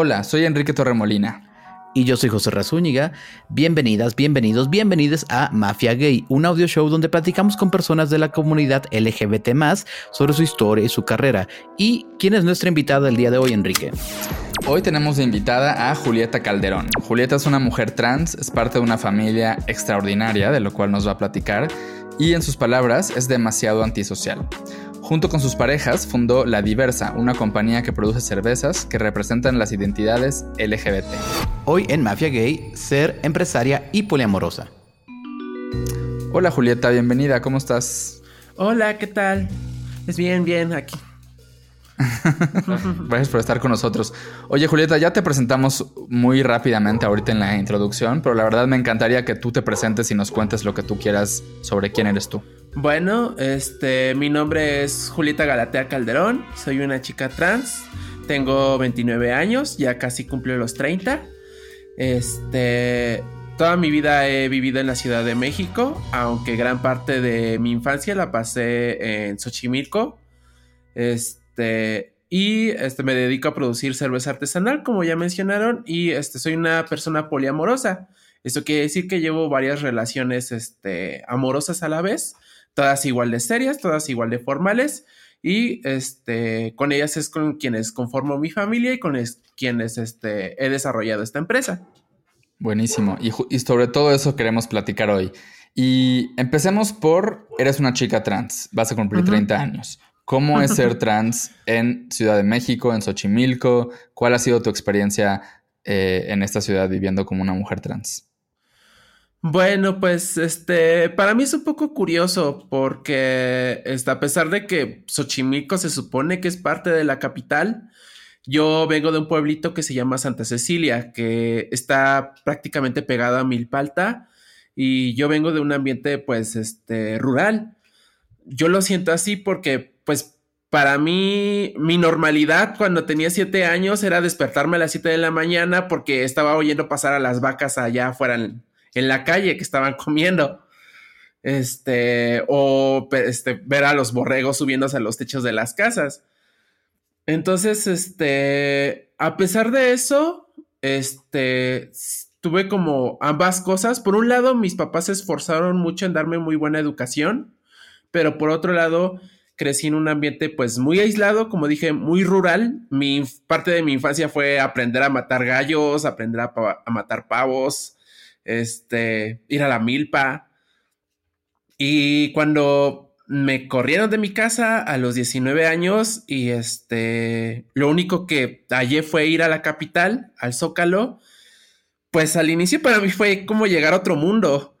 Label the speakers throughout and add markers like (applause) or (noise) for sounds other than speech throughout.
Speaker 1: Hola, soy Enrique Torremolina.
Speaker 2: Y yo soy José Razúñiga. Bienvenidas, bienvenidos, bienvenidas a Mafia Gay, un audio show donde platicamos con personas de la comunidad LGBT sobre su historia y su carrera. ¿Y quién es nuestra invitada el día de hoy, Enrique?
Speaker 1: Hoy tenemos de invitada a Julieta Calderón. Julieta es una mujer trans, es parte de una familia extraordinaria, de lo cual nos va a platicar, y en sus palabras es demasiado antisocial. Junto con sus parejas fundó La Diversa, una compañía que produce cervezas que representan las identidades LGBT.
Speaker 2: Hoy en Mafia Gay, ser empresaria y poliamorosa.
Speaker 1: Hola Julieta, bienvenida, ¿cómo estás?
Speaker 3: Hola, ¿qué tal? Es bien, bien, aquí. (laughs)
Speaker 1: Gracias por estar con nosotros. Oye, Julieta, ya te presentamos muy rápidamente ahorita en la introducción, pero la verdad me encantaría que tú te presentes y nos cuentes lo que tú quieras sobre quién eres tú.
Speaker 3: Bueno, este, mi nombre es Julieta Galatea Calderón, soy una chica trans, tengo 29 años, ya casi cumplí los 30. Este, toda mi vida he vivido en la Ciudad de México, aunque gran parte de mi infancia la pasé en Xochimilco. Este, y este, me dedico a producir cerveza artesanal, como ya mencionaron, y este, soy una persona poliamorosa. Eso quiere decir que llevo varias relaciones este, amorosas a la vez todas igual de serias, todas igual de formales y este, con ellas es con quienes conformo mi familia y con quienes este, he desarrollado esta empresa.
Speaker 1: Buenísimo. Y, sobre todo eso queremos platicar hoy. Y empecemos por, eres una chica trans, vas a cumplir 30 años. ¿Cómo es ser (laughs) trans en Ciudad de México, en Xochimilco? ¿Cuál ha sido tu experiencia eh, en esta ciudad viviendo como una mujer trans?
Speaker 3: Bueno, pues este, para mí es un poco curioso porque este, a pesar de que Xochimilco se supone que es parte de la capital, yo vengo de un pueblito que se llama Santa Cecilia, que está prácticamente pegado a Milpalta y yo vengo de un ambiente pues este rural. Yo lo siento así porque pues para mí, mi normalidad cuando tenía siete años era despertarme a las siete de la mañana porque estaba oyendo pasar a las vacas allá afuera la calle que estaban comiendo. Este, o este, ver a los borregos subiéndose a los techos de las casas. Entonces, este, a pesar de eso, este, tuve como ambas cosas. Por un lado, mis papás se esforzaron mucho en darme muy buena educación, pero por otro lado, crecí en un ambiente pues muy aislado, como dije, muy rural. Mi parte de mi infancia fue aprender a matar gallos, aprender a matar pavos, este, ir a la milpa. Y cuando me corrieron de mi casa a los 19 años y este, lo único que hallé fue ir a la capital, al Zócalo, pues al inicio para mí fue como llegar a otro mundo.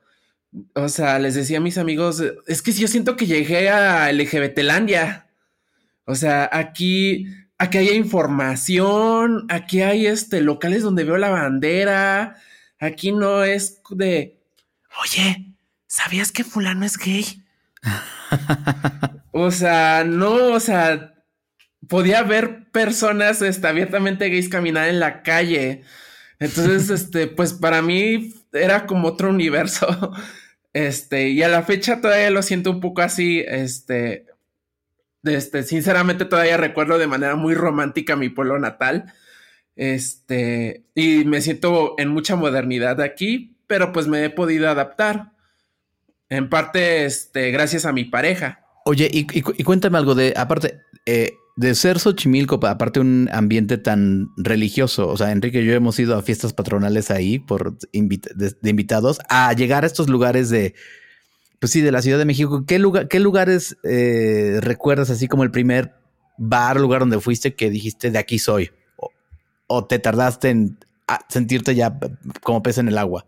Speaker 3: O sea, les decía a mis amigos, es que yo siento que llegué a LGBTlandia. O sea, aquí, aquí hay información, aquí hay este, locales donde veo la bandera, Aquí no es de, oye, ¿sabías que fulano es gay? (laughs) o sea, no, o sea, podía ver personas este, abiertamente gays caminar en la calle. Entonces, (laughs) este, pues para mí era como otro universo. (laughs) Este, y a la fecha todavía lo siento un poco así, este, este, sinceramente todavía recuerdo de manera muy romántica mi pueblo natal. Este, y me siento en mucha modernidad aquí, pero pues me he podido adaptar. En parte, este, gracias a mi pareja.
Speaker 2: Oye, y, cuéntame algo de, aparte, eh, de ser Xochimilco, aparte un ambiente tan religioso, o sea, Enrique y yo hemos ido a fiestas patronales ahí por de, invitados, a llegar a estos lugares de, pues sí, de la Ciudad de México. ¿Qué, lugar, qué lugares eh, recuerdas así como el primer bar, lugar donde fuiste que dijiste de aquí soy? O te tardaste en sentirte ya como pez en el agua?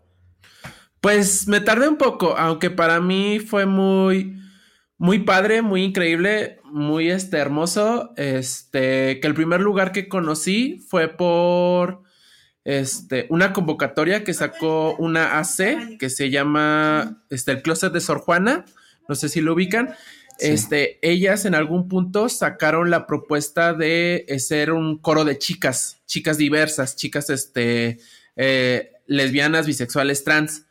Speaker 3: Pues me tardé un poco, aunque para mí fue muy, muy padre, muy increíble, muy este, hermoso. Este, que el primer lugar que conocí fue por este, una convocatoria que sacó una AC que se llama este, el Closet de Sor Juana. No sé si lo ubican. Este, ellas en algún punto sacaron la propuesta de eh, ser un coro de chicas, chicas diversas, chicas este, eh, lesbianas, bisexuales, trans.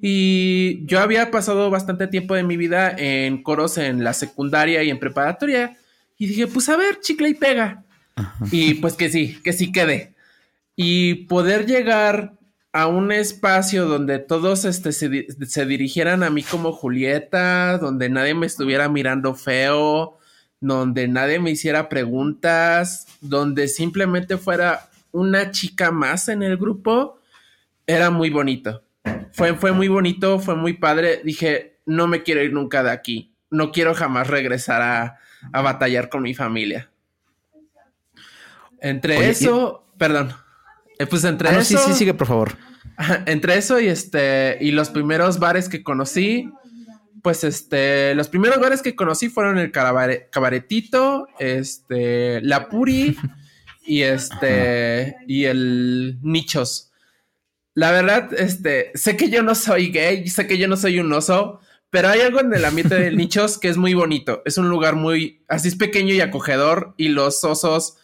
Speaker 3: Y yo había pasado bastante tiempo de mi vida en coros en la secundaria y en preparatoria. Y dije, pues a ver, chicle y pega. Y pues que sí, que sí quede. y poder llegar a un espacio donde todos este, se, se, dirigieran a mí como Julieta, donde nadie me estuviera mirando feo, donde nadie me hiciera preguntas, donde simplemente fuera una chica más en el grupo, era muy bonito. Fue, fue muy bonito, fue muy padre. Dije, no me quiero ir nunca de aquí. No quiero jamás regresar a, a batallar con mi familia. Entre eso, perdón. Eh, pues entre
Speaker 2: ah,
Speaker 3: eso.
Speaker 2: Sí, sí, sigue, por favor.
Speaker 3: Entre eso y este. Y los primeros bares que conocí. Pues este. Los primeros bares que conocí fueron el cabaretito. Este. La Puri. (laughs) y este. Y el Nichos. La verdad, este. Sé que yo no soy gay. Sé que yo no soy un oso. Pero hay algo en el ambiente de nichos que es muy bonito. Es un lugar muy, así es pequeño y acogedor y los osos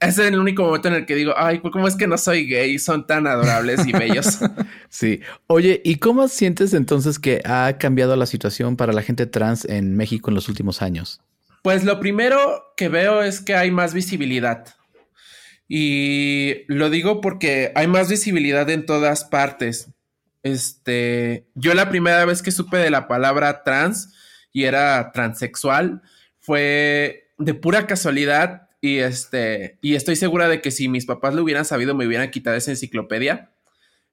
Speaker 3: ese es el único momento en el que digo, ay, ¿cómo es que no soy gay? Son tan adorables y bellos. (laughs)
Speaker 2: sí. Oye, ¿y cómo sientes entonces que ha cambiado la situación para la gente trans en México en los últimos años?
Speaker 3: Pues lo primero que veo es que hay más visibilidad. Y lo digo porque hay más visibilidad en todas partes. Este, yo la primera vez que supe de la palabra trans y era transexual fue de pura casualidad y este, y estoy segura de que si mis papás lo hubieran sabido, me hubieran quitado esa enciclopedia.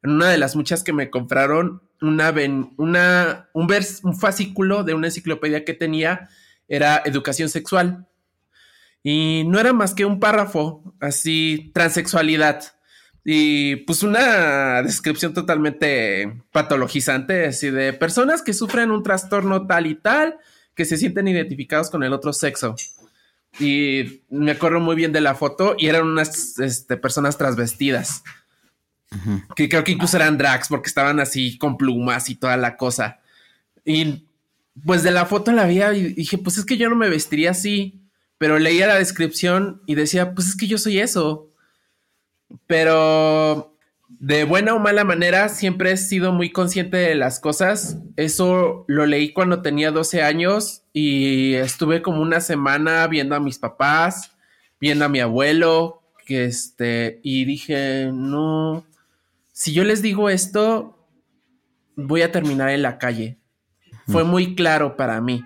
Speaker 3: En una de las muchas que me compraron, una, una un, vers, un fascículo de una enciclopedia que tenía era educación sexual. Y no era más que un párrafo, así, transexualidad. Y pues una descripción totalmente patologizante, así de personas que sufren un trastorno tal y tal, que se sienten identificados con el otro sexo. Y me acuerdo muy bien de la foto y eran unas este, personas trasvestidas. Que creo que incluso eran drags porque estaban así con plumas y toda la cosa. Y pues de la foto la vi y dije, pues es que yo no me vestiría así. Pero leía la descripción y decía, pues es que yo soy eso. Pero de buena o mala manera, siempre he sido muy consciente de las cosas. Eso lo leí cuando tenía 12 años y estuve como una semana viendo a mis papás, viendo a mi abuelo, que este, y dije, no, si yo les digo esto, voy a terminar en la calle. Fue muy claro para mí.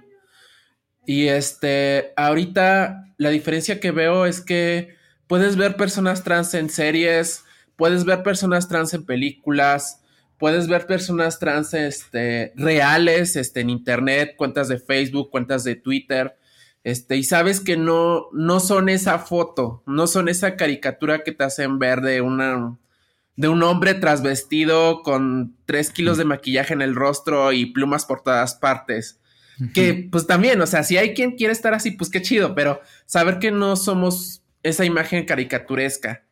Speaker 3: Y este, ahorita la diferencia que veo es que puedes ver personas trans en series, puedes ver personas trans en películas, puedes ver personas trans este, reales este, en internet, cuentas de Facebook, cuentas de Twitter, este, y sabes que no, no son esa foto, no son esa caricatura que te hacen ver de una de un hombre trasvestido con tres kilos de maquillaje en el rostro y plumas por todas partes. Que pues también, o sea, si hay quien quiere estar así, pues qué chido, pero saber que no somos esa imagen caricaturesca.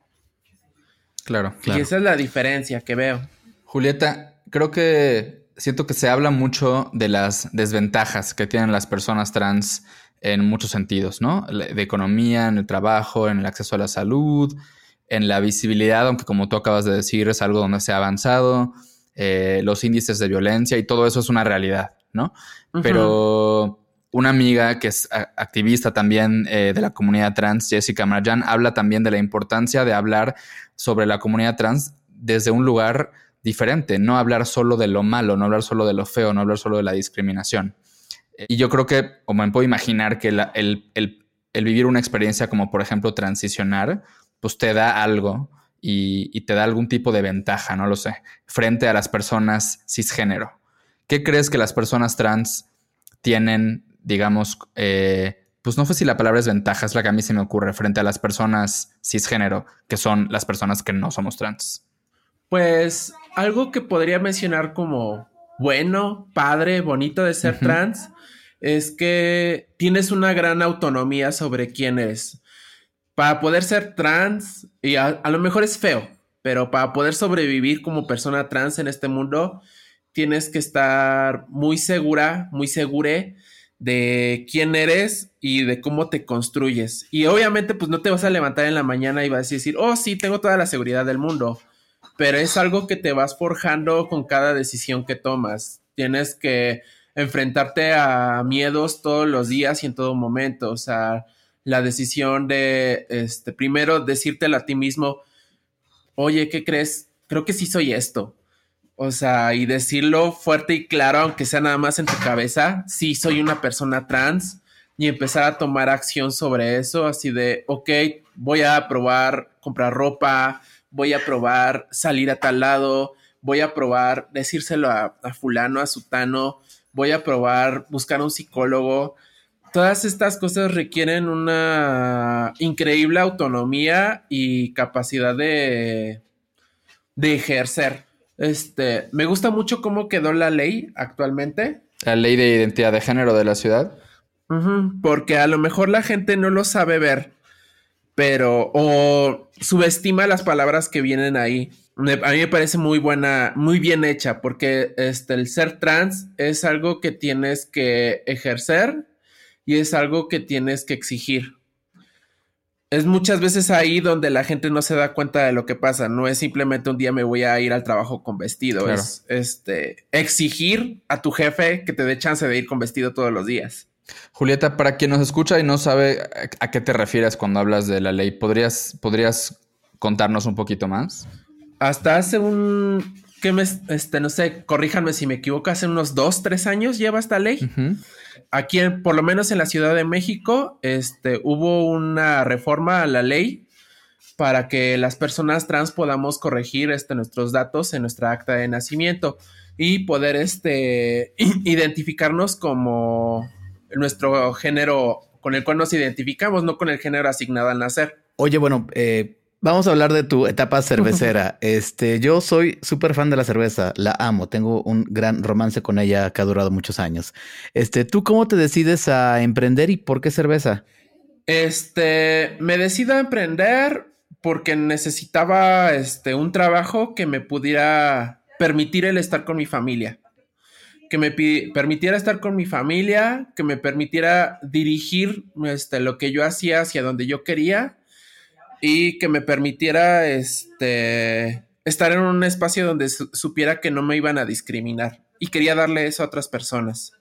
Speaker 1: Claro,
Speaker 3: Y esa es la diferencia que veo.
Speaker 1: Julieta, creo que siento que se habla mucho de las desventajas que tienen las personas trans en muchos sentidos, ¿no? De economía, en el trabajo, en el acceso a la salud, en la visibilidad, aunque como tú acabas de decir, es algo donde se ha avanzado, eh, los índices de violencia y todo eso es una realidad, ¿no? Pero una amiga que es activista también eh, de la comunidad trans, Jessica Marjan, habla también de la importancia de hablar sobre la comunidad trans desde un lugar diferente, no hablar solo de lo malo, no hablar solo de lo feo, no hablar solo de la discriminación. Y yo creo que, o me puedo imaginar que el, vivir una experiencia como, por ejemplo, transicionar, pues te da algo y, y te da algún tipo de ventaja, no lo sé, frente a las personas cisgénero. ¿Qué crees que las personas trans tienen digamos, eh, pues no sé si la palabra es ventaja, es la que a mí se me ocurre frente a las personas cisgénero, que son las personas que no somos trans.
Speaker 3: Pues algo que podría mencionar como bueno, padre, bonito de ser trans, es que tienes una gran autonomía sobre quién eres. Para poder ser trans, y a, lo mejor es feo, pero para poder sobrevivir como persona trans en este mundo, tienes que estar muy segura, muy segure de quién eres y de cómo te construyes. Y obviamente, pues no te vas a levantar en la mañana y vas a decir, oh, sí, tengo toda la seguridad del mundo. Pero es algo que te vas forjando con cada decisión que tomas. Tienes que enfrentarte a miedos todos los días y en todo momento. O sea, la decisión de, este, primero decírtelo a ti mismo, oye, ¿qué crees? Creo que sí soy esto. O sea, y decirlo fuerte y claro, aunque sea nada más en tu cabeza, sí soy una persona trans y empezar a tomar acción sobre eso, así de, ok, voy a probar comprar ropa, voy a probar salir a tal lado, voy a probar decírselo a, a fulano, a sutano, voy a probar buscar un psicólogo. Todas estas cosas requieren una increíble autonomía y capacidad de, de ejercer. Este, me gusta mucho cómo quedó la ley actualmente.
Speaker 1: La ley de identidad de género de la ciudad.
Speaker 3: porque a lo mejor la gente no lo sabe ver, pero o subestima las palabras que vienen ahí. a mí me parece muy buena, muy bien hecha, porque este, el ser trans es algo que tienes que ejercer y es algo que tienes que exigir. Es muchas veces ahí donde la gente no se da cuenta de lo que pasa. No es simplemente un día me voy a ir al trabajo con vestido. Es este exigir a tu jefe que te dé chance de ir con vestido todos los días.
Speaker 1: Julieta, para quien nos escucha y no sabe a qué te refieres cuando hablas de la ley, ¿podrías, podrías contarnos un poquito más?
Speaker 3: Hasta hace un, que me, este, no sé, corríjanme si me equivoco, hace unos dos, tres años lleva esta ley. Aquí, por lo menos en la Ciudad de México, este, hubo una reforma a la ley para que las personas trans podamos corregir este, nuestros datos en nuestra acta de nacimiento y poder este, (clears throat) identificarnos como nuestro género con el cual nos identificamos, no con el género asignado al nacer.
Speaker 2: Oye, bueno, eh, vamos a hablar de tu etapa (laughs) cervecera. este, yo soy súper fan de la cerveza, la amo, tengo un gran romance con ella que ha durado muchos años. Este, ¿tú cómo te decides a emprender y por qué cerveza?
Speaker 3: Este, me decido a emprender porque necesitaba este, un trabajo que me pudiera permitir el estar con mi familia que me permitiera estar con mi familia, que me permitiera dirigir este, lo que yo hacía hacia donde yo quería y que me permitiera este, estar en un espacio donde supiera que no me iban a discriminar. Y quería darle eso a otras personas.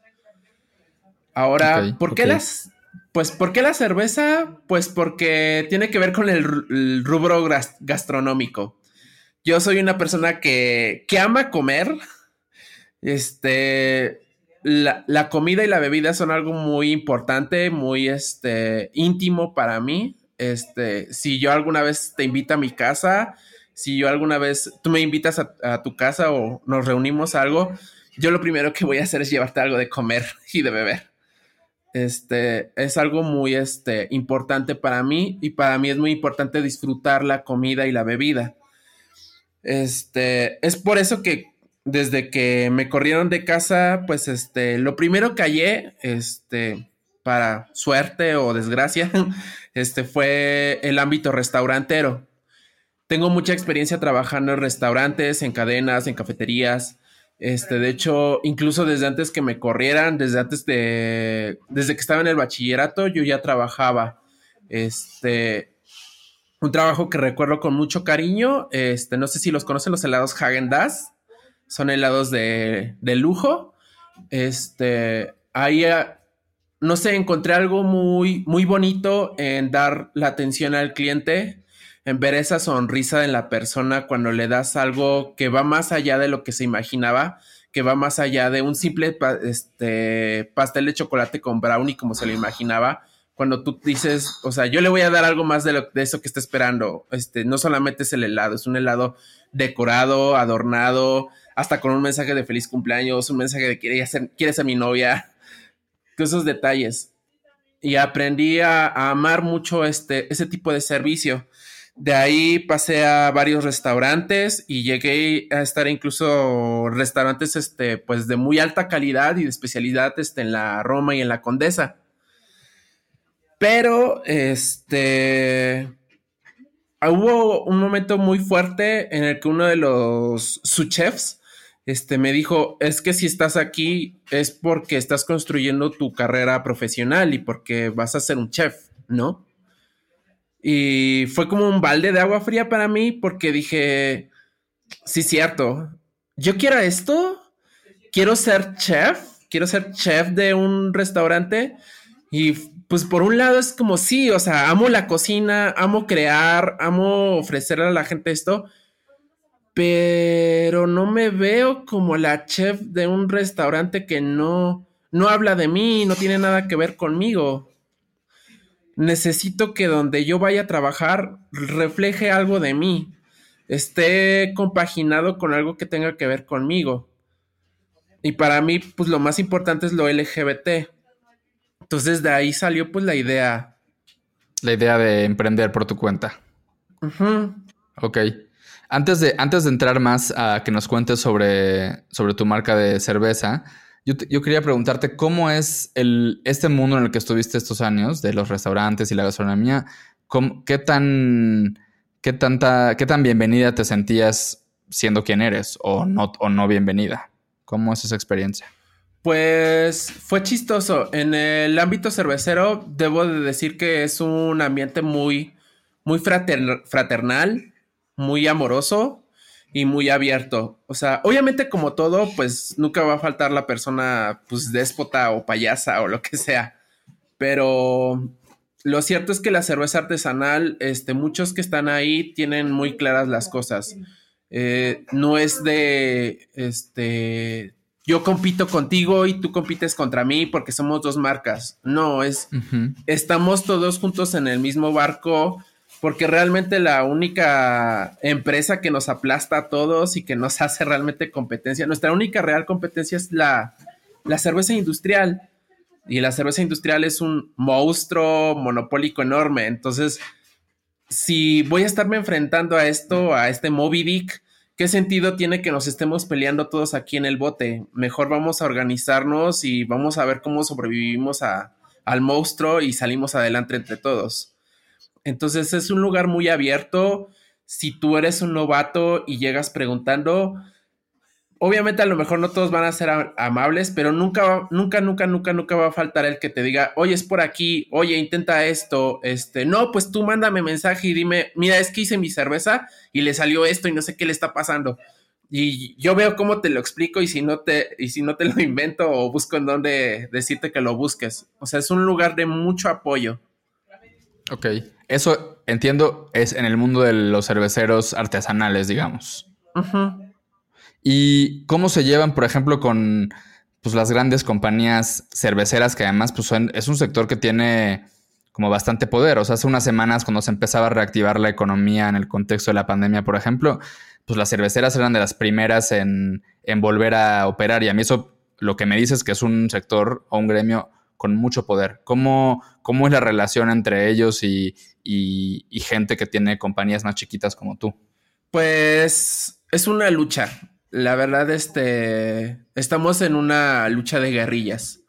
Speaker 3: Ahora, ¿por qué las... Pues, ¿por qué la cerveza? Pues porque tiene que ver con el, el rubro gastronómico. Yo soy una persona que, que ama comer, este, la, comida y la bebida son algo muy importante, muy este, íntimo para mí. Este, si yo alguna vez te invito a mi casa, si yo alguna vez tú me invitas a, tu casa o nos reunimos a algo, yo lo primero que voy a hacer es llevarte algo de comer (laughs) y de beber. Este es algo muy este, importante para mí y para mí es muy importante disfrutar la comida y la bebida. Este es por eso que desde que me corrieron de casa, pues este, lo primero que hallé, este, para suerte o desgracia, (laughs) este fue el ámbito restaurantero. Tengo mucha experiencia trabajando en restaurantes, en cadenas, en cafeterías. Este, de hecho, incluso desde antes que me corrieran, desde antes de, desde que estaba en el bachillerato, yo ya trabajaba. Este, un trabajo que recuerdo con mucho cariño. Este, no sé si los conocen los helados Hagen Dazs son helados de, lujo. Este, ahí, ah, no sé, encontré algo muy, muy bonito en dar la atención al cliente, en ver esa sonrisa en la persona cuando le das algo que va más allá de lo que se imaginaba, que va más allá de un simple este, pastel de chocolate con brownie como se lo imaginaba. Cuando tú dices, o sea, yo le voy a dar algo más de, lo, de eso que está esperando. Este, no solamente es el helado, es un helado decorado, adornado, hasta con un mensaje de feliz cumpleaños, un mensaje de quiere ser, quiere ser mi novia, esos detalles. Y aprendí a, amar mucho este, ese tipo de servicio. De ahí pasé a varios restaurantes y llegué a estar incluso restaurantes este, pues de muy alta calidad y de especialidad este, en la Roma y en la Condesa. Pero este hubo un momento muy fuerte en el que uno de los chefs este, me dijo, es que si estás aquí es porque estás construyendo tu carrera profesional y porque vas a ser un chef, ¿no? Y fue como un balde de agua fría para mí porque dije, sí, cierto, yo quiero esto, quiero ser chef, quiero ser chef de un restaurante y pues por un lado es como sí, o sea, amo la cocina, amo crear, amo ofrecerle a la gente esto, pero no me veo como la chef de un restaurante que no, no habla de mí, no tiene nada que ver conmigo. Necesito que donde yo vaya a trabajar refleje algo de mí, esté compaginado con algo que tenga que ver conmigo. Y para mí, pues lo más importante es lo LGBT. Entonces de ahí salió pues la idea.
Speaker 1: La idea de emprender por tu cuenta. Ok. Antes de, antes de entrar más a que nos cuentes sobre, sobre tu marca de cerveza, yo, quería preguntarte cómo es el, este mundo en el que estuviste estos años, de los restaurantes y la gastronomía, qué, tan, qué, tanta, qué tan bienvenida te sentías siendo quien eres o no, o no bienvenida. ¿Cómo es esa experiencia?
Speaker 3: Pues fue chistoso. En el ámbito cervecero, debo de decir que es un ambiente muy, muy fraternal, muy amoroso y muy abierto. O sea, obviamente como todo, pues nunca va a faltar la persona, pues déspota o payasa o lo que sea. Pero lo cierto es que la cerveza artesanal, este, muchos que están ahí tienen muy claras las cosas. Eh, no es de, este, yo compito contigo y tú compites contra mí porque somos dos marcas. No, es, estamos todos juntos en el mismo barco porque realmente la única empresa que nos aplasta a todos y que nos (laughs) hace realmente competencia, nuestra única real competencia es la, la cerveza industrial. Y la cerveza industrial es un monstruo monopólico enorme. Entonces, si voy a estarme enfrentando a esto, a este Moby Dick, ¿qué sentido tiene que nos estemos peleando todos aquí en el bote? Mejor vamos a organizarnos y vamos a ver cómo sobrevivimos a, al monstruo y salimos adelante entre todos. Entonces es un lugar muy abierto. Si tú eres un novato y llegas preguntando, obviamente a lo mejor no todos van a ser amables, pero nunca, nunca, nunca, nunca, nunca va a faltar el que te diga, oye, es por aquí, oye, intenta esto, este, no, pues tú mándame mensaje y dime, mira, es que hice mi cerveza y le salió esto y no sé qué le está pasando. Y yo veo cómo te lo explico y si no te, y si no te lo invento o busco en dónde decirte que lo busques. O sea, es un lugar de mucho apoyo.
Speaker 1: Ok. Eso entiendo es en el mundo de los cerveceros artesanales, digamos. ¿Y cómo se llevan, por ejemplo, con pues, las grandes compañías cerveceras que además pues, es un sector que tiene como bastante poder? O sea, hace unas semanas cuando se empezaba a reactivar la economía en el contexto de la pandemia, por ejemplo, pues las cerveceras eran de las primeras en, volver a operar y a mí eso lo que me dice es que es un sector o un gremio con mucho poder. ¿Cómo, cómo es la relación entre ellos y, y, gente que tiene compañías más chiquitas como tú?
Speaker 3: Pues es una lucha la verdad, este, estamos en una lucha de guerrillas.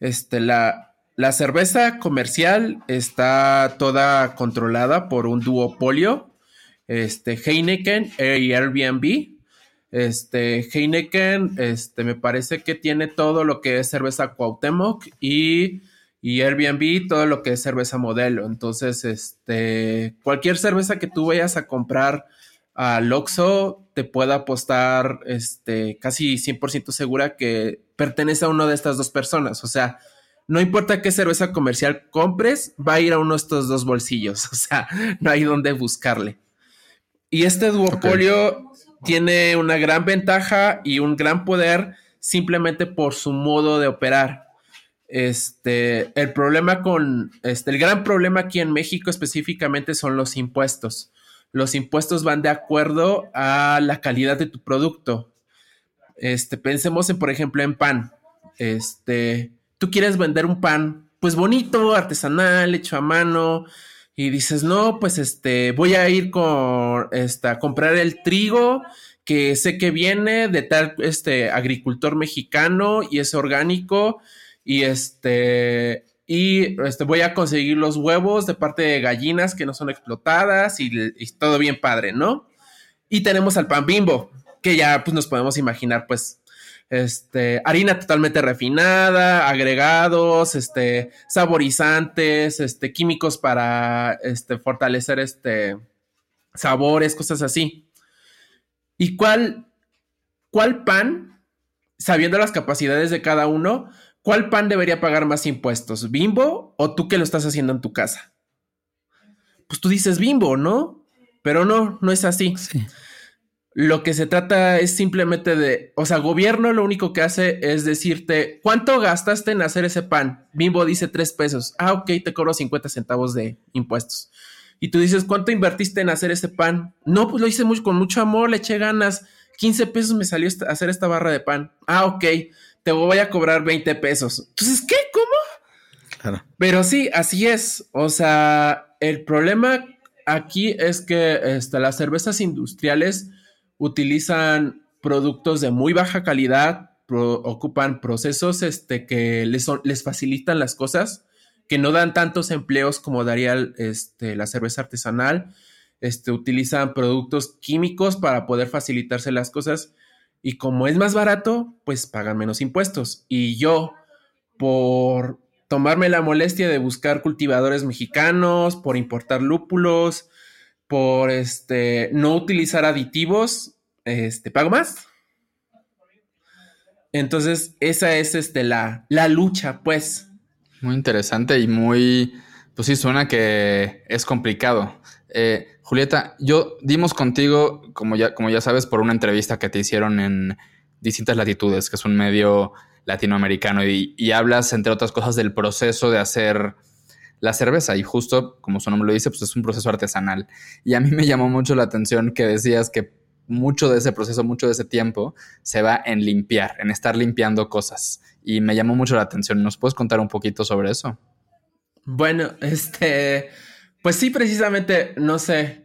Speaker 3: Este, la, la cerveza comercial está toda controlada por un duopolio, este, Heineken y Airbnb. Este, Heineken, este, me parece que tiene todo lo que es cerveza Cuauhtémoc y, y Airbnb todo lo que es cerveza modelo. Entonces, este, cualquier cerveza que tú vayas a comprar al Oxxo te pueda apostar este, casi 100% segura que pertenece a una de estas dos personas. O sea, no importa qué cerveza comercial compres, va a ir a uno de estos dos bolsillos. (laughs) O sea, no hay dónde buscarle. Y este duopolio tiene una gran ventaja y un gran poder simplemente por su modo de operar. Este, el problema con, este, el gran problema aquí en México específicamente son los impuestos los impuestos van de acuerdo a la calidad de tu producto. Este, pensemos en, por ejemplo, en pan. Este, tú quieres vender un pan, pues bonito, artesanal, hecho a mano, y dices, no, pues este, voy a ir con, este, a comprar el trigo que sé que viene de tal, este, agricultor mexicano y es orgánico, y este, y este, voy a conseguir los huevos de parte de gallinas que no son explotadas y, todo bien padre, ¿no? Y tenemos al pan bimbo, que ya pues nos podemos imaginar pues este, harina totalmente refinada, agregados, este, saborizantes, este, químicos para este, fortalecer este, sabores, cosas así. ¿Y cuál, cuál pan, sabiendo las capacidades de cada uno, ¿Cuál pan debería pagar más impuestos? ¿Bimbo o tú que lo estás haciendo en tu casa? Pues tú dices bimbo, ¿no? Pero no, no es así. Lo que se trata es simplemente de, o sea, gobierno lo único que hace es decirte, ¿cuánto gastaste en hacer ese pan? Bimbo dice tres pesos. Ah, ok, te cobro 50 centavos de impuestos. Y tú dices, ¿cuánto invertiste en hacer ese pan? No, pues lo hice mucho, con mucho amor, le eché ganas. 15 pesos me salió hacer esta barra de pan. Ah, ok, te voy a cobrar 20 pesos. Entonces, ¿qué? ¿Cómo? Claro. Pero sí, así es. O sea, el problema aquí es que este, las cervezas industriales utilizan productos de muy baja calidad, ocupan procesos este, que les, facilitan las cosas, que no dan tantos empleos como daría este, la cerveza artesanal. Este, utilizan productos químicos para poder facilitarse las cosas y como es más barato, pues pagan menos impuestos. Y yo, por tomarme la molestia de buscar cultivadores mexicanos, por importar lúpulos, por este, no utilizar aditivos, este, pago más. Entonces, esa es este, la, la lucha, pues.
Speaker 1: Muy interesante y muy, pues sí, suena que es complicado. Eh, Julieta, yo dimos contigo, como ya, como ya sabes, por una entrevista que te hicieron en distintas latitudes, que es un medio latinoamericano, y, y hablas, entre otras cosas, del proceso de hacer la cerveza. Y justo, como su nombre lo dice, pues es un proceso artesanal. Y a mí me llamó mucho la atención que decías que mucho de ese proceso, mucho de ese tiempo se va en limpiar, en estar limpiando cosas. Y me llamó mucho la atención. ¿Nos puedes contar un poquito sobre eso?
Speaker 3: Bueno, este, pues sí, precisamente, no sé.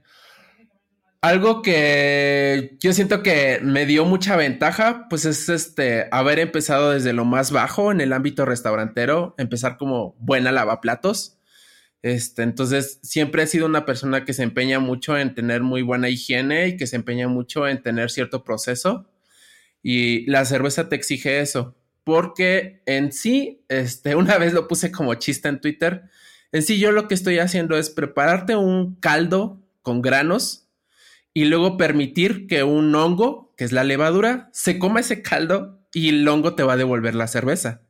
Speaker 3: Algo que yo siento que me dio mucha ventaja, pues es este, haber empezado desde lo más bajo en el ámbito restaurantero, empezar como buena lavaplatos este, entonces, siempre he sido una persona que se empeña mucho en tener muy buena higiene y que se empeña mucho en tener cierto proceso. Y la cerveza te exige eso, porque en sí, este, (laughs) una vez lo puse como chiste en Twitter. En sí, yo lo que estoy haciendo es prepararte un caldo con granos y luego permitir que un hongo, que es la levadura, se coma ese caldo y el hongo te va a devolver la cerveza.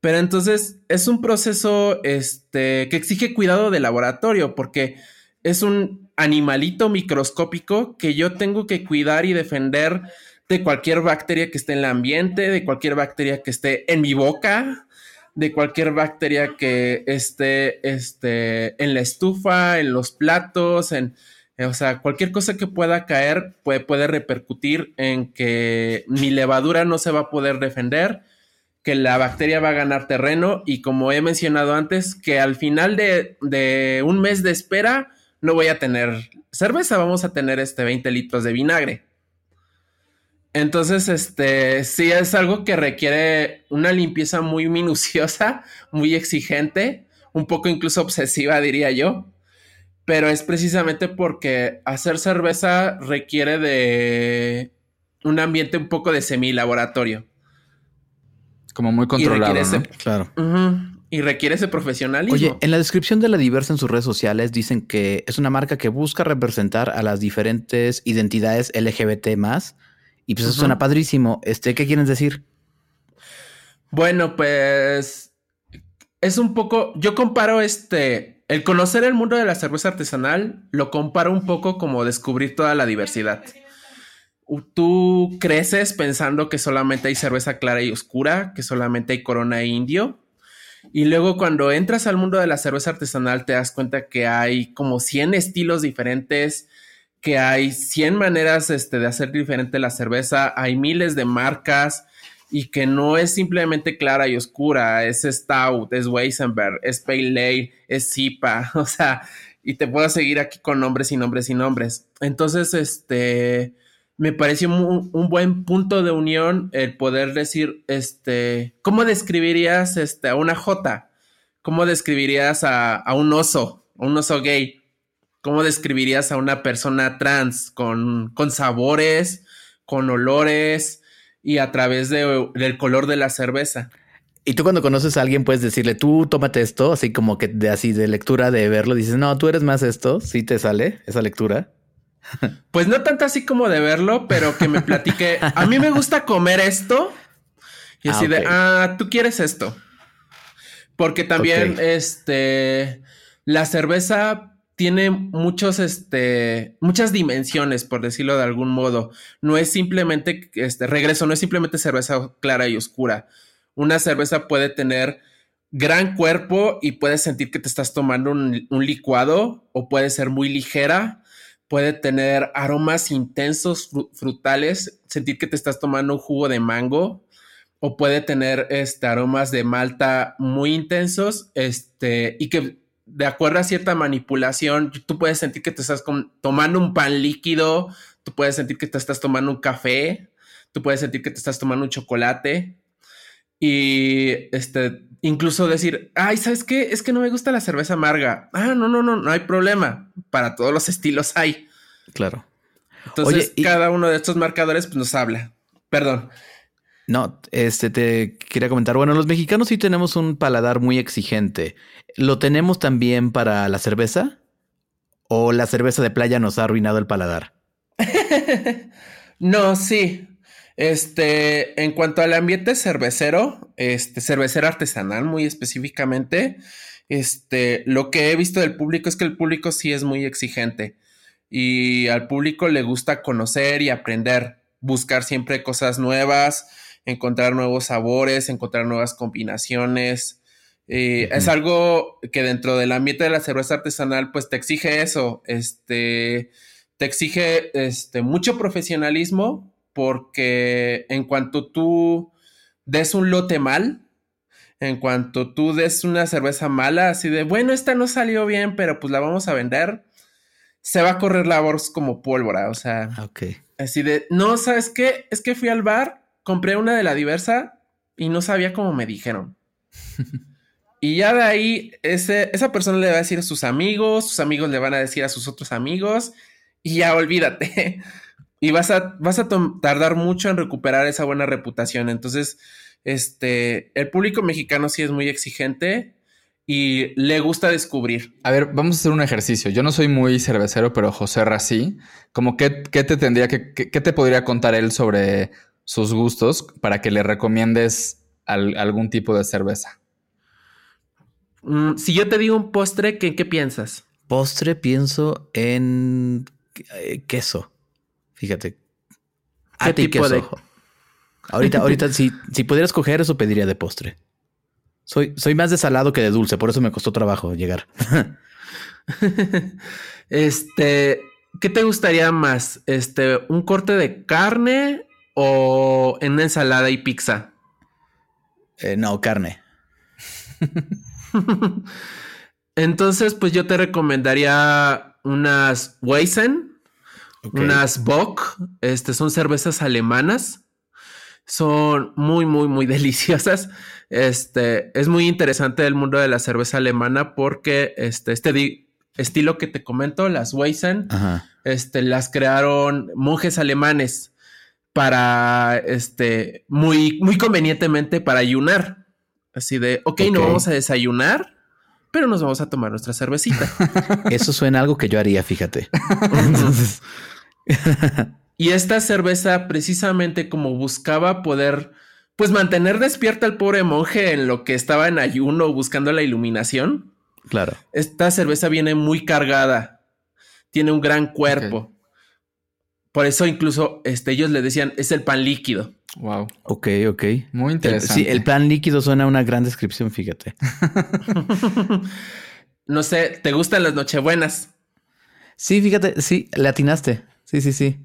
Speaker 3: Pero entonces es un proceso este, que exige cuidado de laboratorio porque es un animalito microscópico que yo tengo que cuidar y defender de cualquier bacteria que esté en el ambiente, de cualquier bacteria que esté en mi boca, de cualquier bacteria que esté este, en la estufa, en los platos, en, o sea, cualquier cosa que pueda caer puede, puede repercutir en que mi levadura no se va a poder defender que la bacteria va a ganar terreno y como he mencionado antes, que al final de, un mes de espera no voy a tener cerveza, vamos a tener este 20 litros de vinagre. Entonces, este, sí es algo que requiere una limpieza muy minuciosa, (laughs) muy exigente, un poco incluso obsesiva, diría yo. Pero es precisamente porque hacer cerveza requiere de un ambiente un poco de semi-laboratorio.
Speaker 1: Como muy controlado.
Speaker 2: Claro.
Speaker 3: Y requiere ese profesionalismo.
Speaker 2: Oye, en la descripción de la diversa en sus redes sociales dicen que es una marca que busca representar a las diferentes identidades LGBT más. Y pues eso suena padrísimo. Este, ¿qué quieren decir?
Speaker 3: Bueno, pues es un poco. Yo comparo este. El conocer el mundo de la cerveza artesanal lo comparo un poco como descubrir toda la diversidad tú creces pensando que solamente hay cerveza clara y oscura, que solamente hay corona e indio. Y luego cuando entras al mundo de la cerveza artesanal te das cuenta que hay como 100 estilos diferentes, que hay 100 maneras este, de hacer diferente la cerveza, hay miles de marcas y que no es simplemente clara y oscura, es Stout, es Weisenberg, es Pale Ale, es Zipa, (laughs) o sea, y te puedo seguir aquí con nombres y nombres y nombres. Entonces, este, me pareció un, buen punto de unión el poder decir, este, ¿cómo describirías este, a una J? ¿Cómo describirías a, un oso, a un oso gay? ¿Cómo describirías a una persona trans con, con sabores, con olores y a través del color de la cerveza?
Speaker 2: Y tú cuando conoces a alguien puedes decirle, tú tómate esto, así como que de así de lectura de verlo, dices, no, tú eres más esto, sí te sale esa lectura.
Speaker 3: Pues no tanto así como de verlo, pero que me platique. A mí me gusta comer esto. Y así ah, de, ah, tú quieres esto. Porque también, este, la cerveza tiene muchos, este, muchas dimensiones, por decirlo de algún modo. No es simplemente, este, regreso, no es simplemente cerveza clara y oscura. Una cerveza puede tener gran cuerpo y puedes sentir que te estás tomando un, licuado o puede ser muy ligera, puede tener aromas intensos, frutales, sentir que te estás tomando un jugo de mango o puede tener este, aromas de malta muy intensos este, y que de acuerdo a cierta manipulación, tú puedes sentir que te estás tomando un pan líquido, tú puedes sentir que te estás tomando un café, tú puedes sentir que te estás tomando un chocolate y este incluso decir, ay, ¿sabes qué? Es que no me gusta la cerveza amarga. Ah, no, no, no, no hay problema. Para todos los estilos hay.
Speaker 2: Claro.
Speaker 3: Entonces, cada uno de estos marcadores pues, nos habla. Perdón.
Speaker 2: No, este te quería comentar. Bueno, los mexicanos sí tenemos un paladar muy exigente. ¿Lo tenemos también para la cerveza? ¿O la cerveza de playa nos ha arruinado el paladar? (laughs)
Speaker 3: no, sí. Este, en cuanto al ambiente cervecero, este, cervecero artesanal muy específicamente, este, lo que he visto del público es que el público sí es muy exigente y al público le gusta conocer y aprender, buscar siempre cosas nuevas, encontrar nuevos sabores, encontrar nuevas combinaciones. Eh, es algo que dentro del ambiente de la cerveza artesanal, pues te exige eso, este, te exige este, mucho profesionalismo, porque en cuanto tú des un lote mal, en cuanto tú des una cerveza mala, así de, bueno, esta no salió bien, pero pues la vamos a vender, se va a correr la voz como pólvora, o sea, así de, no, ¿sabes qué? Es que fui al bar compré una de la diversa y no sabía cómo me dijeron. (laughs) y ya de ahí, ese, esa persona le va a decir a sus amigos, sus amigos le van a decir a sus otros amigos, y ya olvídate. Y vas a, vas a tardar mucho en recuperar esa buena reputación. Entonces, este, el público mexicano sí es muy exigente y le gusta descubrir.
Speaker 1: A ver, vamos a hacer un ejercicio. Yo no soy muy cervecero, pero José Rací, como qué, qué te tendría que, qué, te podría contar él sobre, sus gustos para que le recomiendes algún tipo de cerveza.
Speaker 3: Mm, si yo te digo un postre, ¿qué, qué piensas?
Speaker 2: Postre pienso en eh, queso. Fíjate.
Speaker 3: ¿Qué tipo de...
Speaker 2: Ahorita, ahorita, si, si pudiera escoger, eso pediría de postre. Soy, soy más de salado que de dulce, por eso me costó trabajo llegar. (laughs)
Speaker 3: este, ¿qué te gustaría más? Este, un corte de carne o en una ensalada y pizza?
Speaker 2: Eh, no, carne. (laughs)
Speaker 3: Entonces, pues yo te recomendaría unas Weizen, unas Bock. Este son cervezas alemanas. Son muy, muy, muy (laughs) deliciosas. Este es muy interesante el mundo de la cerveza alemana porque este, este estilo que te comento, las Weizen, este, las crearon monjes alemanes para, este, muy, muy convenientemente para ayunar. Así de, ok, no vamos a desayunar, pero nos vamos a tomar nuestra cervecita. (laughs)
Speaker 2: Eso suena algo que yo haría, fíjate. (laughs) (laughs)
Speaker 3: y esta cerveza precisamente como buscaba poder, pues mantener despierta al pobre monje en lo que estaba en ayuno buscando la iluminación.
Speaker 2: Claro.
Speaker 3: Esta cerveza viene muy cargada, tiene un gran cuerpo. Por eso incluso este, ellos le decían, es el pan líquido.
Speaker 1: Wow.
Speaker 2: Ok, ok.
Speaker 1: Muy interesante.
Speaker 2: sí, el pan líquido suena a una gran descripción, fíjate. (laughs)
Speaker 3: no sé, ¿te gustan las nochebuenas?
Speaker 2: Sí, fíjate, sí, le atinaste. Sí, sí, sí.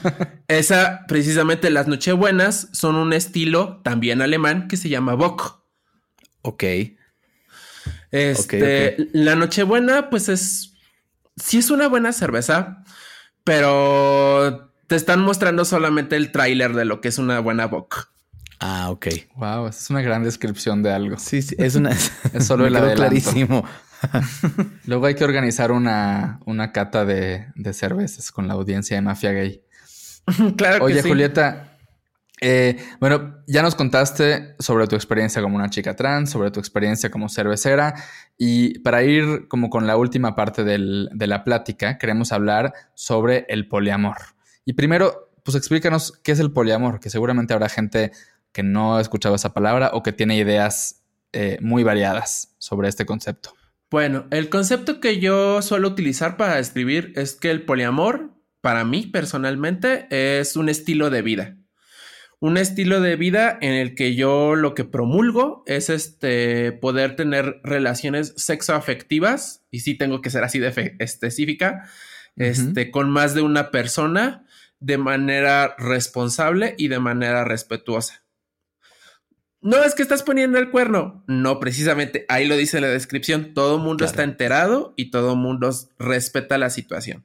Speaker 2: (laughs)
Speaker 3: Esa, precisamente, las nochebuenas son un estilo también alemán que se llama Bock.
Speaker 2: Ok.
Speaker 3: Este, la nochebuena, pues es, sí es una buena cerveza pero te están mostrando solamente el tráiler de lo que es una buena boca.
Speaker 2: Ah, ok.
Speaker 1: Wow, es una gran descripción de algo.
Speaker 2: Sí, sí, es una. (laughs)
Speaker 1: es solo (laughs) el adelanto. clarísimo. (laughs) Luego hay que organizar una, una cata de, de, cervezas con la audiencia de Mafia Gay. (laughs)
Speaker 3: claro
Speaker 1: Oye,
Speaker 3: que sí.
Speaker 1: Julieta, eh, bueno, ya nos contaste sobre tu experiencia como una chica trans, sobre tu experiencia como cervecera y para ir como con la última parte del, de la plática, queremos hablar sobre el poliamor. Y primero, pues explícanos qué es el poliamor, que seguramente habrá gente que no ha escuchado esa palabra o que tiene ideas eh, muy variadas sobre este concepto.
Speaker 3: Bueno, el concepto que yo suelo utilizar para describir es que el poliamor, para mí personalmente, es un estilo de vida. Un estilo de vida en el que yo lo que promulgo es este poder tener relaciones sexoafectivas, y sí tengo que ser así de específica, este, con más de una persona de manera responsable y de manera respetuosa. No es que estás poniendo el cuerno. No, precisamente ahí lo dice la descripción. Todo mundo está enterado y todo mundo respeta la situación.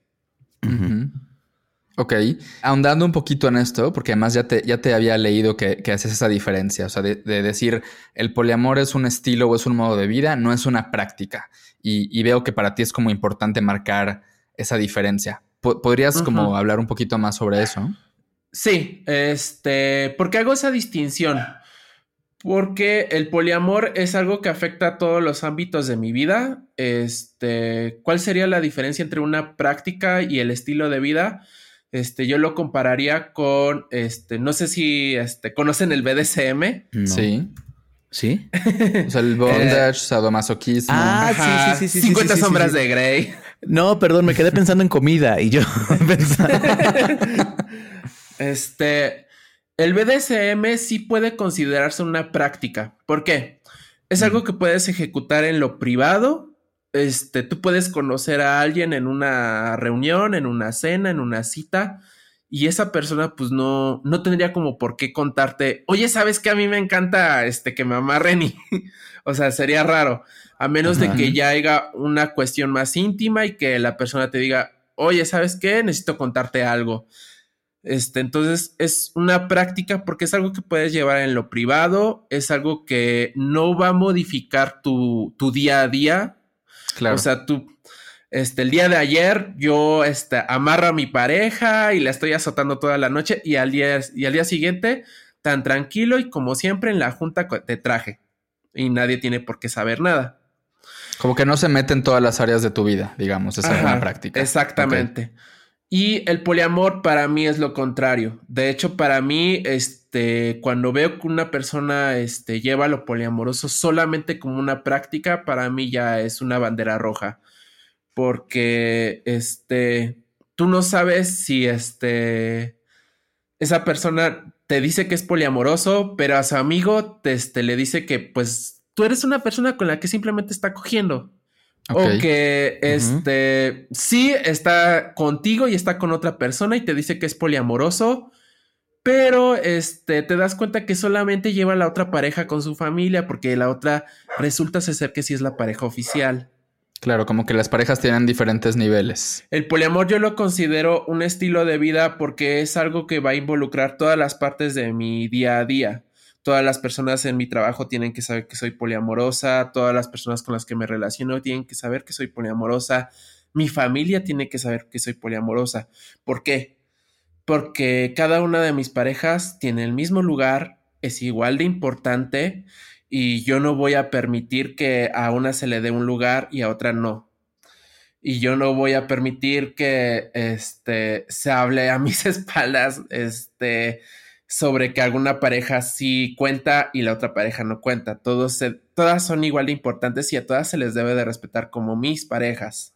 Speaker 1: Ok, ahondando un poquito en esto, porque además ya te, ya te había leído que, haces esa diferencia, o sea, de, decir el poliamor es un estilo o es un modo de vida, no es una práctica. Y, veo que para ti es como importante marcar esa diferencia. ¿Podrías como hablar un poquito más sobre eso?
Speaker 3: Sí, este, porque hago esa distinción. Porque el poliamor es algo que afecta a todos los ámbitos de mi vida. Este, ¿cuál sería la diferencia entre una práctica y el estilo de vida? Este, yo lo compararía con, este, no sé si, este, conocen el BDSM.
Speaker 1: Sí.
Speaker 2: ¿Sí? (laughs)
Speaker 1: o sea, el bondage, sadomasoquismo.
Speaker 3: Ah, sí, sí, sí, sí. 50 sombras de Grey.
Speaker 2: No, perdón, me quedé pensando en comida y yo (laughs)
Speaker 3: Este, el BDSM sí puede considerarse una práctica. ¿Por qué? Es algo que puedes ejecutar en lo privado. Este, tú puedes conocer a alguien en una reunión, en una cena, en una cita, y esa persona, pues no, no tendría como por qué contarte, oye, sabes que a mí me encanta este que me amarren y, (laughs) o sea, sería raro, a menos de que ya haya una cuestión más íntima y que la persona te diga, oye, ¿sabes qué? Necesito contarte algo. Este, entonces es una práctica porque es algo que puedes llevar en lo privado, es algo que no va a modificar tu, día a día. Claro. O sea, tú, este, el día de ayer yo este, amarro a mi pareja y la estoy azotando toda la noche y al día, y al día siguiente tan tranquilo y como siempre en la junta te traje y nadie tiene por qué saber nada.
Speaker 1: Como que no se mete en todas las áreas de tu vida, digamos, esa es una práctica.
Speaker 3: Exactamente. Y el poliamor para mí es lo contrario. De hecho, para mí, este, cuando veo que una persona este, lleva lo poliamoroso solamente como una práctica, para mí ya es una bandera roja. Porque, este, tú no sabes si este, esa persona te dice que es poliamoroso, pero a su amigo te, este, le dice que, pues, tú eres una persona con la que simplemente está cogiendo. O que este sí está contigo y está con otra persona y te dice que es poliamoroso, pero este te das cuenta que solamente lleva a la otra pareja con su familia porque la otra resulta ser que sí es la pareja oficial.
Speaker 1: Claro, como que las parejas tienen diferentes niveles.
Speaker 3: El poliamor yo lo considero un estilo de vida porque es algo que va a involucrar todas las partes de mi día a día todas las personas en mi trabajo tienen que saber que soy poliamorosa, todas las personas con las que me relaciono tienen que saber que soy poliamorosa, mi familia tiene que saber que soy poliamorosa. ¿Por qué? Porque cada una de mis parejas tiene el mismo lugar, es igual de importante y yo no voy a permitir que a una se le dé un lugar y a otra no. Y yo no voy a permitir que este se hable a mis (laughs) espaldas este sobre que alguna pareja sí cuenta y la otra pareja no cuenta. Todos todas son igual de importantes y a todas se les debe de respetar como mis parejas.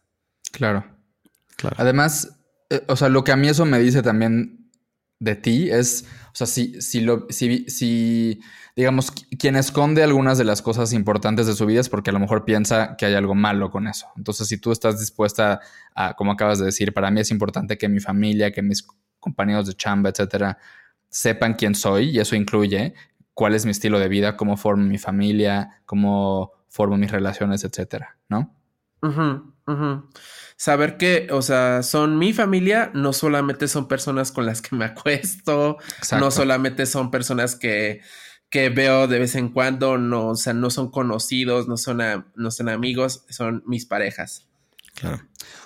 Speaker 1: Claro. claro. Además, eh, o sea, lo que a mí eso me dice también de ti es, o sea, si, si, lo, si, si, digamos, quien esconde algunas de las cosas importantes de su vida es porque a lo mejor piensa que hay algo malo con eso. Entonces, si tú estás dispuesta a, como acabas de decir, para mí es importante que mi familia, que mis compañeros de chamba, etcétera, sepan quién soy y eso incluye cuál es mi estilo de vida, cómo formo mi familia, cómo formo mis relaciones, etcétera, ¿no?
Speaker 3: Saber que, o sea, son mi familia, no solamente son personas con las que me (laughs) acuesto, no solamente son personas que, que veo de vez en cuando, no, o sea, no son conocidos, no son, no son amigos, son mis parejas.
Speaker 1: Claro.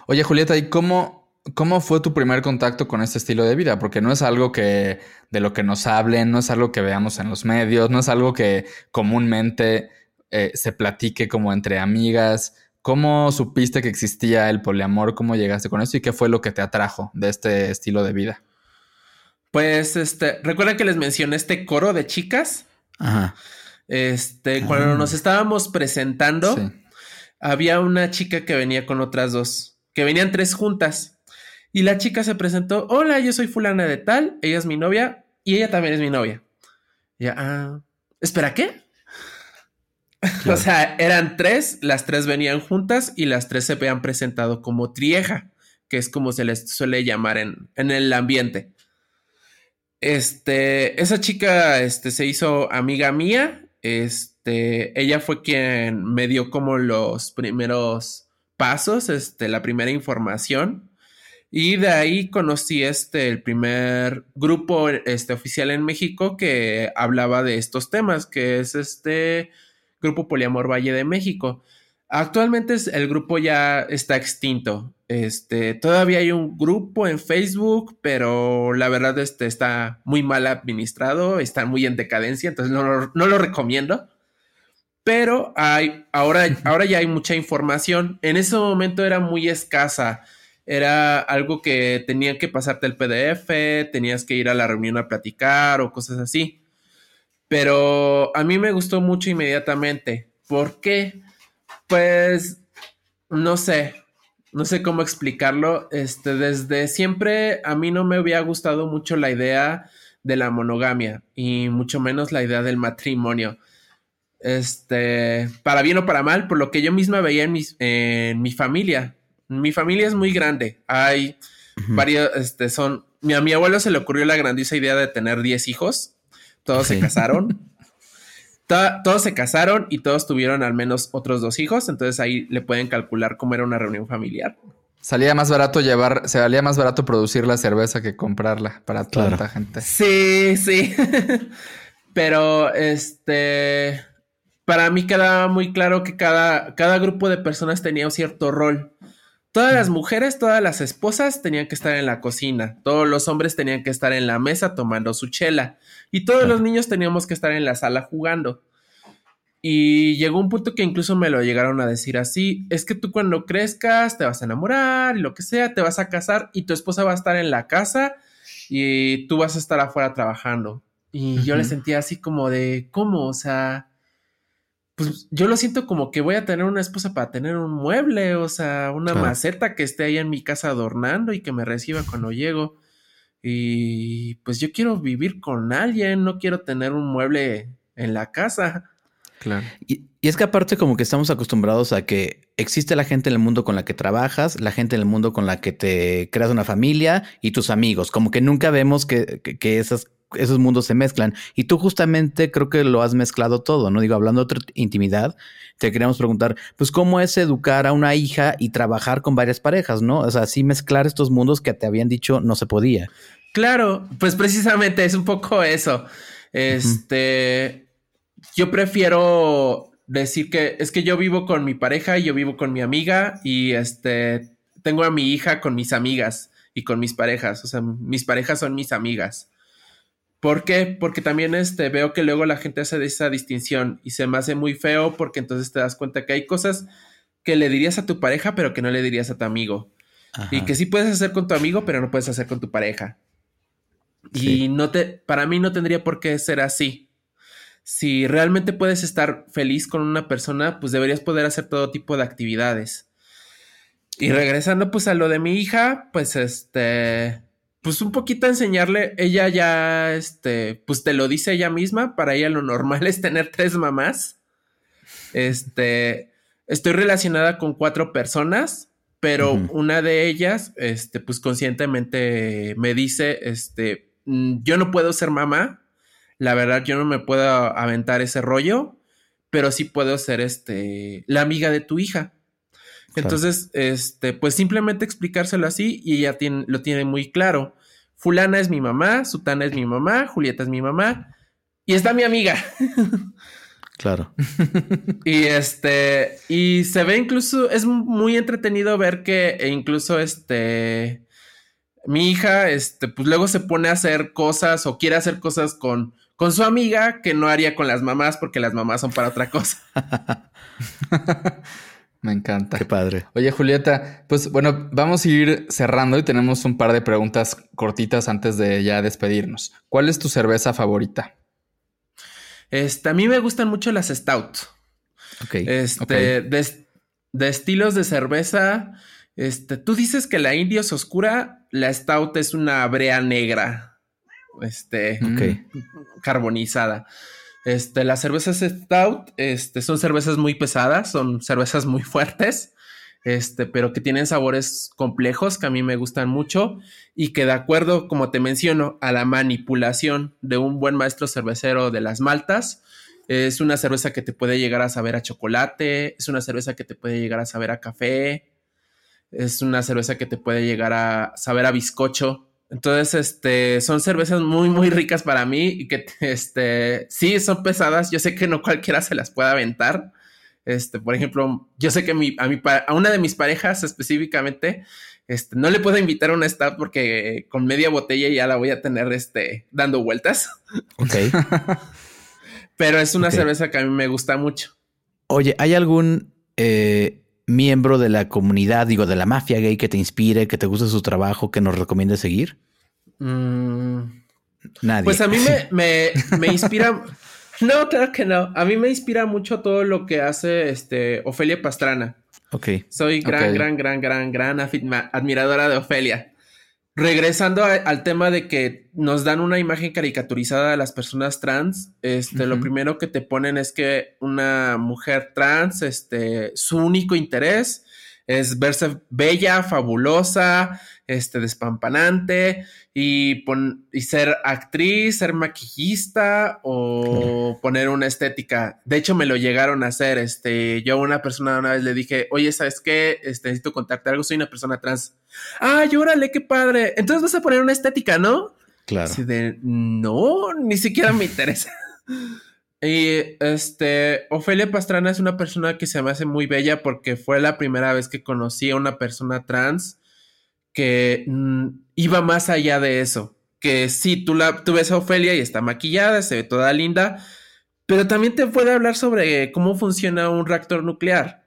Speaker 1: Oye, Julieta, ¿y cómo, ¿Cómo fue tu primer contacto con este estilo de vida? Porque no es algo que de lo que nos hablen, no es algo que veamos en los medios, no es algo que comúnmente eh, se platique como entre amigas. ¿Cómo supiste que existía el poliamor? ¿Cómo llegaste con eso? ¿Y qué fue lo que te atrajo de este estilo de vida?
Speaker 3: Pues, este, recuerda que les mencioné este coro de chicas. Ajá. Este, cuando ah. nos estábamos presentando, había una chica que venía con otras dos, que venían tres juntas. Y la chica se presentó, hola, yo soy fulana de tal, ella es mi novia y ella también es mi novia. ya, ah, espera, ¿qué? (laughs) o sea, eran tres, las tres venían juntas y las tres se habían presentado como trieja, que es como se les suele llamar en, en el ambiente. Este, esa chica, este, se hizo amiga mía. Este, ella fue quien me dio como los primeros pasos, este, la primera información. Y de ahí conocí este, el primer grupo este, oficial en México que hablaba de estos temas, que es este Grupo Poliamor Valle de México. Actualmente el grupo ya está extinto. Este, todavía hay un grupo en Facebook, pero la verdad este, está muy mal administrado, está muy en decadencia, entonces no, lo recomiendo. Pero hay, ahora, ahora ya hay mucha información. En ese momento era muy escasa. Era algo que tenía que pasarte el PDF, tenías que ir a la reunión a platicar o cosas así. Pero a mí me gustó mucho inmediatamente. ¿Por qué? Pues no sé, no sé cómo explicarlo. Este, desde siempre a mí no me había gustado mucho la idea de la monogamia y mucho menos la idea del matrimonio. Este, para bien o para mal, por lo que yo misma veía en, en mi familia. Mi familia es muy grande. Hay varios, este, son, a mi abuelo se le ocurrió la grandiosa idea de tener 10 hijos. Todos se casaron. (laughs) todos se casaron y todos tuvieron al menos otros dos hijos, entonces ahí le pueden calcular cómo era una reunión familiar.
Speaker 1: Salía más barato llevar, se valía más barato producir la cerveza que comprarla para toda la gente.
Speaker 3: Sí, sí. (laughs) Pero este para mí quedaba muy claro que cada, cada grupo de personas tenía un cierto rol. Todas las mujeres, todas las esposas tenían que estar en la cocina, todos los hombres tenían que estar en la mesa tomando su chela y todos los niños teníamos que estar en la sala jugando. Y llegó un punto que incluso me lo llegaron a decir así, es que tú cuando crezcas te vas a enamorar y lo que sea, te vas a casar y tu esposa va a estar en la casa y tú vas a estar afuera trabajando. Y yo le sentía así como de, ¿cómo? O sea, pues yo lo siento como que voy a tener una esposa para tener un mueble, o sea, una maceta que esté ahí en mi casa adornando y que me reciba cuando llego. Y pues yo quiero vivir con alguien, no quiero tener un mueble en la casa.
Speaker 2: Claro. Y, y, es que aparte como que estamos acostumbrados a que existe la gente en el mundo con la que trabajas, la gente en el mundo con la que te creas una familia y tus amigos. Como que nunca vemos que, que esas esos mundos se mezclan. Y tú justamente creo que lo has mezclado todo, ¿no? Digo, hablando de otra intimidad, te queríamos preguntar, pues, ¿cómo es educar a una hija y trabajar con varias parejas, ¿no? O sea, así mezclar estos mundos que te habían dicho no se podía.
Speaker 3: Claro, pues precisamente es un poco eso. Este, yo prefiero decir que es que yo vivo con mi pareja y yo vivo con mi amiga y este, tengo a mi hija con mis amigas y con mis parejas, o sea, mis parejas son mis amigas. ¿Por qué? Porque también este, veo que luego la gente hace esa distinción y se me hace muy feo porque entonces te das cuenta que hay cosas que le dirías a tu pareja pero que no le dirías a tu amigo. Y que sí puedes hacer con tu amigo pero no puedes hacer con tu pareja. Y no te, para mí no tendría por qué ser así. Si realmente puedes estar feliz con una persona, pues deberías poder hacer todo tipo de actividades. Y regresando pues a lo de mi hija, pues este, pues un poquito enseñarle, ella ya, este, pues te lo dice ella misma, para ella lo normal (laughs) es tener tres mamás. Este, estoy relacionada con cuatro personas, pero una de ellas, este, pues conscientemente me dice, este, mm, yo no puedo ser mamá, la verdad yo no me puedo aventar ese rollo, pero sí puedo ser, este, la amiga de tu hija. Entonces, este, pues simplemente explicárselo así y ella tiene, lo tiene muy claro. Fulana es mi mamá, Sutana es mi mamá, Julieta es mi mamá y está mi amiga. (laughs)
Speaker 2: Claro. (laughs)
Speaker 3: y este, y se ve incluso, es muy entretenido ver que e incluso este, mi hija, este, pues luego se pone a hacer cosas o quiere hacer cosas con, con su amiga que no haría con las mamás porque las mamás son para otra cosa. (laughs)
Speaker 1: Me encanta.
Speaker 2: Qué padre.
Speaker 1: Oye, Julieta, pues bueno, vamos a ir cerrando y tenemos un par de preguntas cortitas antes de ya despedirnos. ¿Cuál es tu cerveza favorita?
Speaker 3: Este, a mí me gustan mucho las Stout. Ok. Este, de estilos de cerveza, este, tú dices que la indio es oscura, la stout es una brea negra, este, carbonizada. Este, las cervezas stout, este, son cervezas muy pesadas, son cervezas muy fuertes, este, pero que tienen sabores complejos que a mí me gustan mucho y que de acuerdo, como te menciono, a la manipulación de un buen maestro cervecero de las maltas, es una cerveza que te puede llegar a saber a chocolate, es una cerveza que te puede llegar a saber a café, es una cerveza que te puede llegar a saber a bizcocho. Entonces, este, son cervezas muy, muy ricas para mí y que, (laughs) este, sí, son pesadas. Yo sé que no cualquiera se las puede aventar. Este, por ejemplo, yo sé que a, mi, a una de mis parejas específicamente, este, no le puedo invitar a una stout porque con media botella ya la voy a tener, este, dando vueltas. (laughs)
Speaker 2: Ok.
Speaker 3: Pero es una cerveza que a mí me gusta mucho.
Speaker 2: Oye, ¿hay algún eh, miembro de la comunidad, digo, de la mafia gay que te inspire, que te guste su trabajo, que nos recomiende seguir?
Speaker 3: Mm. Nadie. Pues a mí (laughs) me, me, inspira. (laughs) no, claro que no. A mí me inspira mucho todo lo que hace este Ofelia Pastrana.
Speaker 2: Ok.
Speaker 3: Soy gran, gran, gran, gran, gran admiradora de Ofelia. Regresando al tema de que nos dan una imagen caricaturizada de las personas trans, este, lo primero que te ponen es que una mujer trans, este, su único interés es verse bella, fabulosa, este, despampanante y, y ser actriz, ser maquillista o poner una estética. De hecho, me lo llegaron a hacer. Este, yo a una persona una vez le dije, oye, ¿sabes qué? Este, necesito contarte algo, soy una persona trans. Ah, llórale, qué padre. Entonces vas a poner una estética, ¿no?
Speaker 2: Claro.
Speaker 3: de, no, ni siquiera me interesa. (laughs) Y este, Ofelia Pastrana es una persona que se me hace muy bella porque fue la primera vez que conocí a una persona trans que mm, iba más allá de eso. Que sí, tú, la, tú ves a Ofelia y está maquillada, se ve toda linda, pero también te puede hablar sobre cómo funciona un reactor nuclear.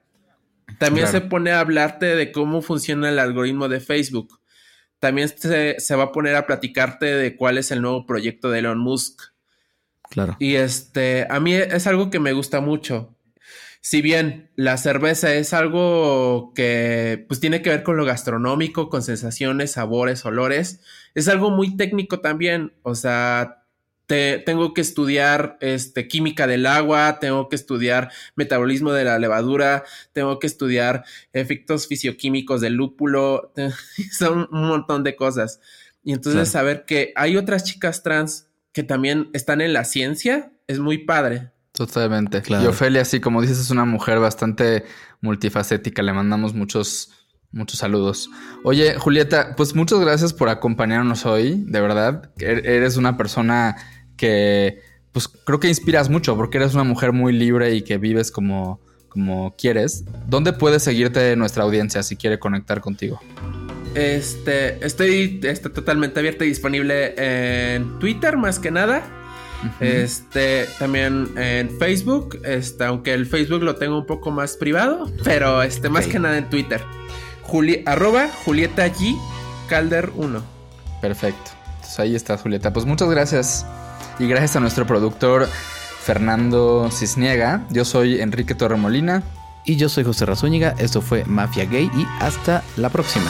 Speaker 3: También se pone a hablarte de cómo funciona el algoritmo de Facebook. También se, se va a poner a platicarte de cuál es el nuevo proyecto de Elon Musk.
Speaker 2: Claro.
Speaker 3: Y este, a mí es algo que me gusta mucho si bien la cerveza es algo que pues tiene que ver con lo gastronómico, con sensaciones, sabores, olores, es algo muy técnico también, o sea, te, tengo que estudiar este, química del agua, tengo que estudiar metabolismo de la levadura, tengo que estudiar efectos fisioquímicos del lúpulo, (laughs) son un montón de cosas. Y entonces saber que hay otras chicas trans que también están en la ciencia es muy padre.
Speaker 1: Totalmente. Y Ofelia, sí, como dices, es una mujer bastante multifacética. Le mandamos muchos, muchos saludos. Oye, Julieta, pues muchas gracias por acompañarnos hoy. De verdad, er-, eres una persona que, pues creo que inspiras mucho porque eres una mujer muy libre y que vives como, como quieres. ¿Dónde puede seguirte nuestra audiencia si quiere conectar contigo?
Speaker 3: Este, estoy, estoy totalmente abierta y disponible en Twitter más que nada. Este, también en Facebook, este, aunque el Facebook lo tengo un poco más privado, pero este, más que nada en Twitter. arroba Julieta G Calder 1.
Speaker 1: Perfecto. Entonces ahí está Julieta. Pues muchas gracias. Y gracias a nuestro productor Fernando Cisniega. Yo soy Enrique Torremolina.
Speaker 2: Y yo soy José Razúñiga. Esto fue Mafia Gay y hasta la próxima.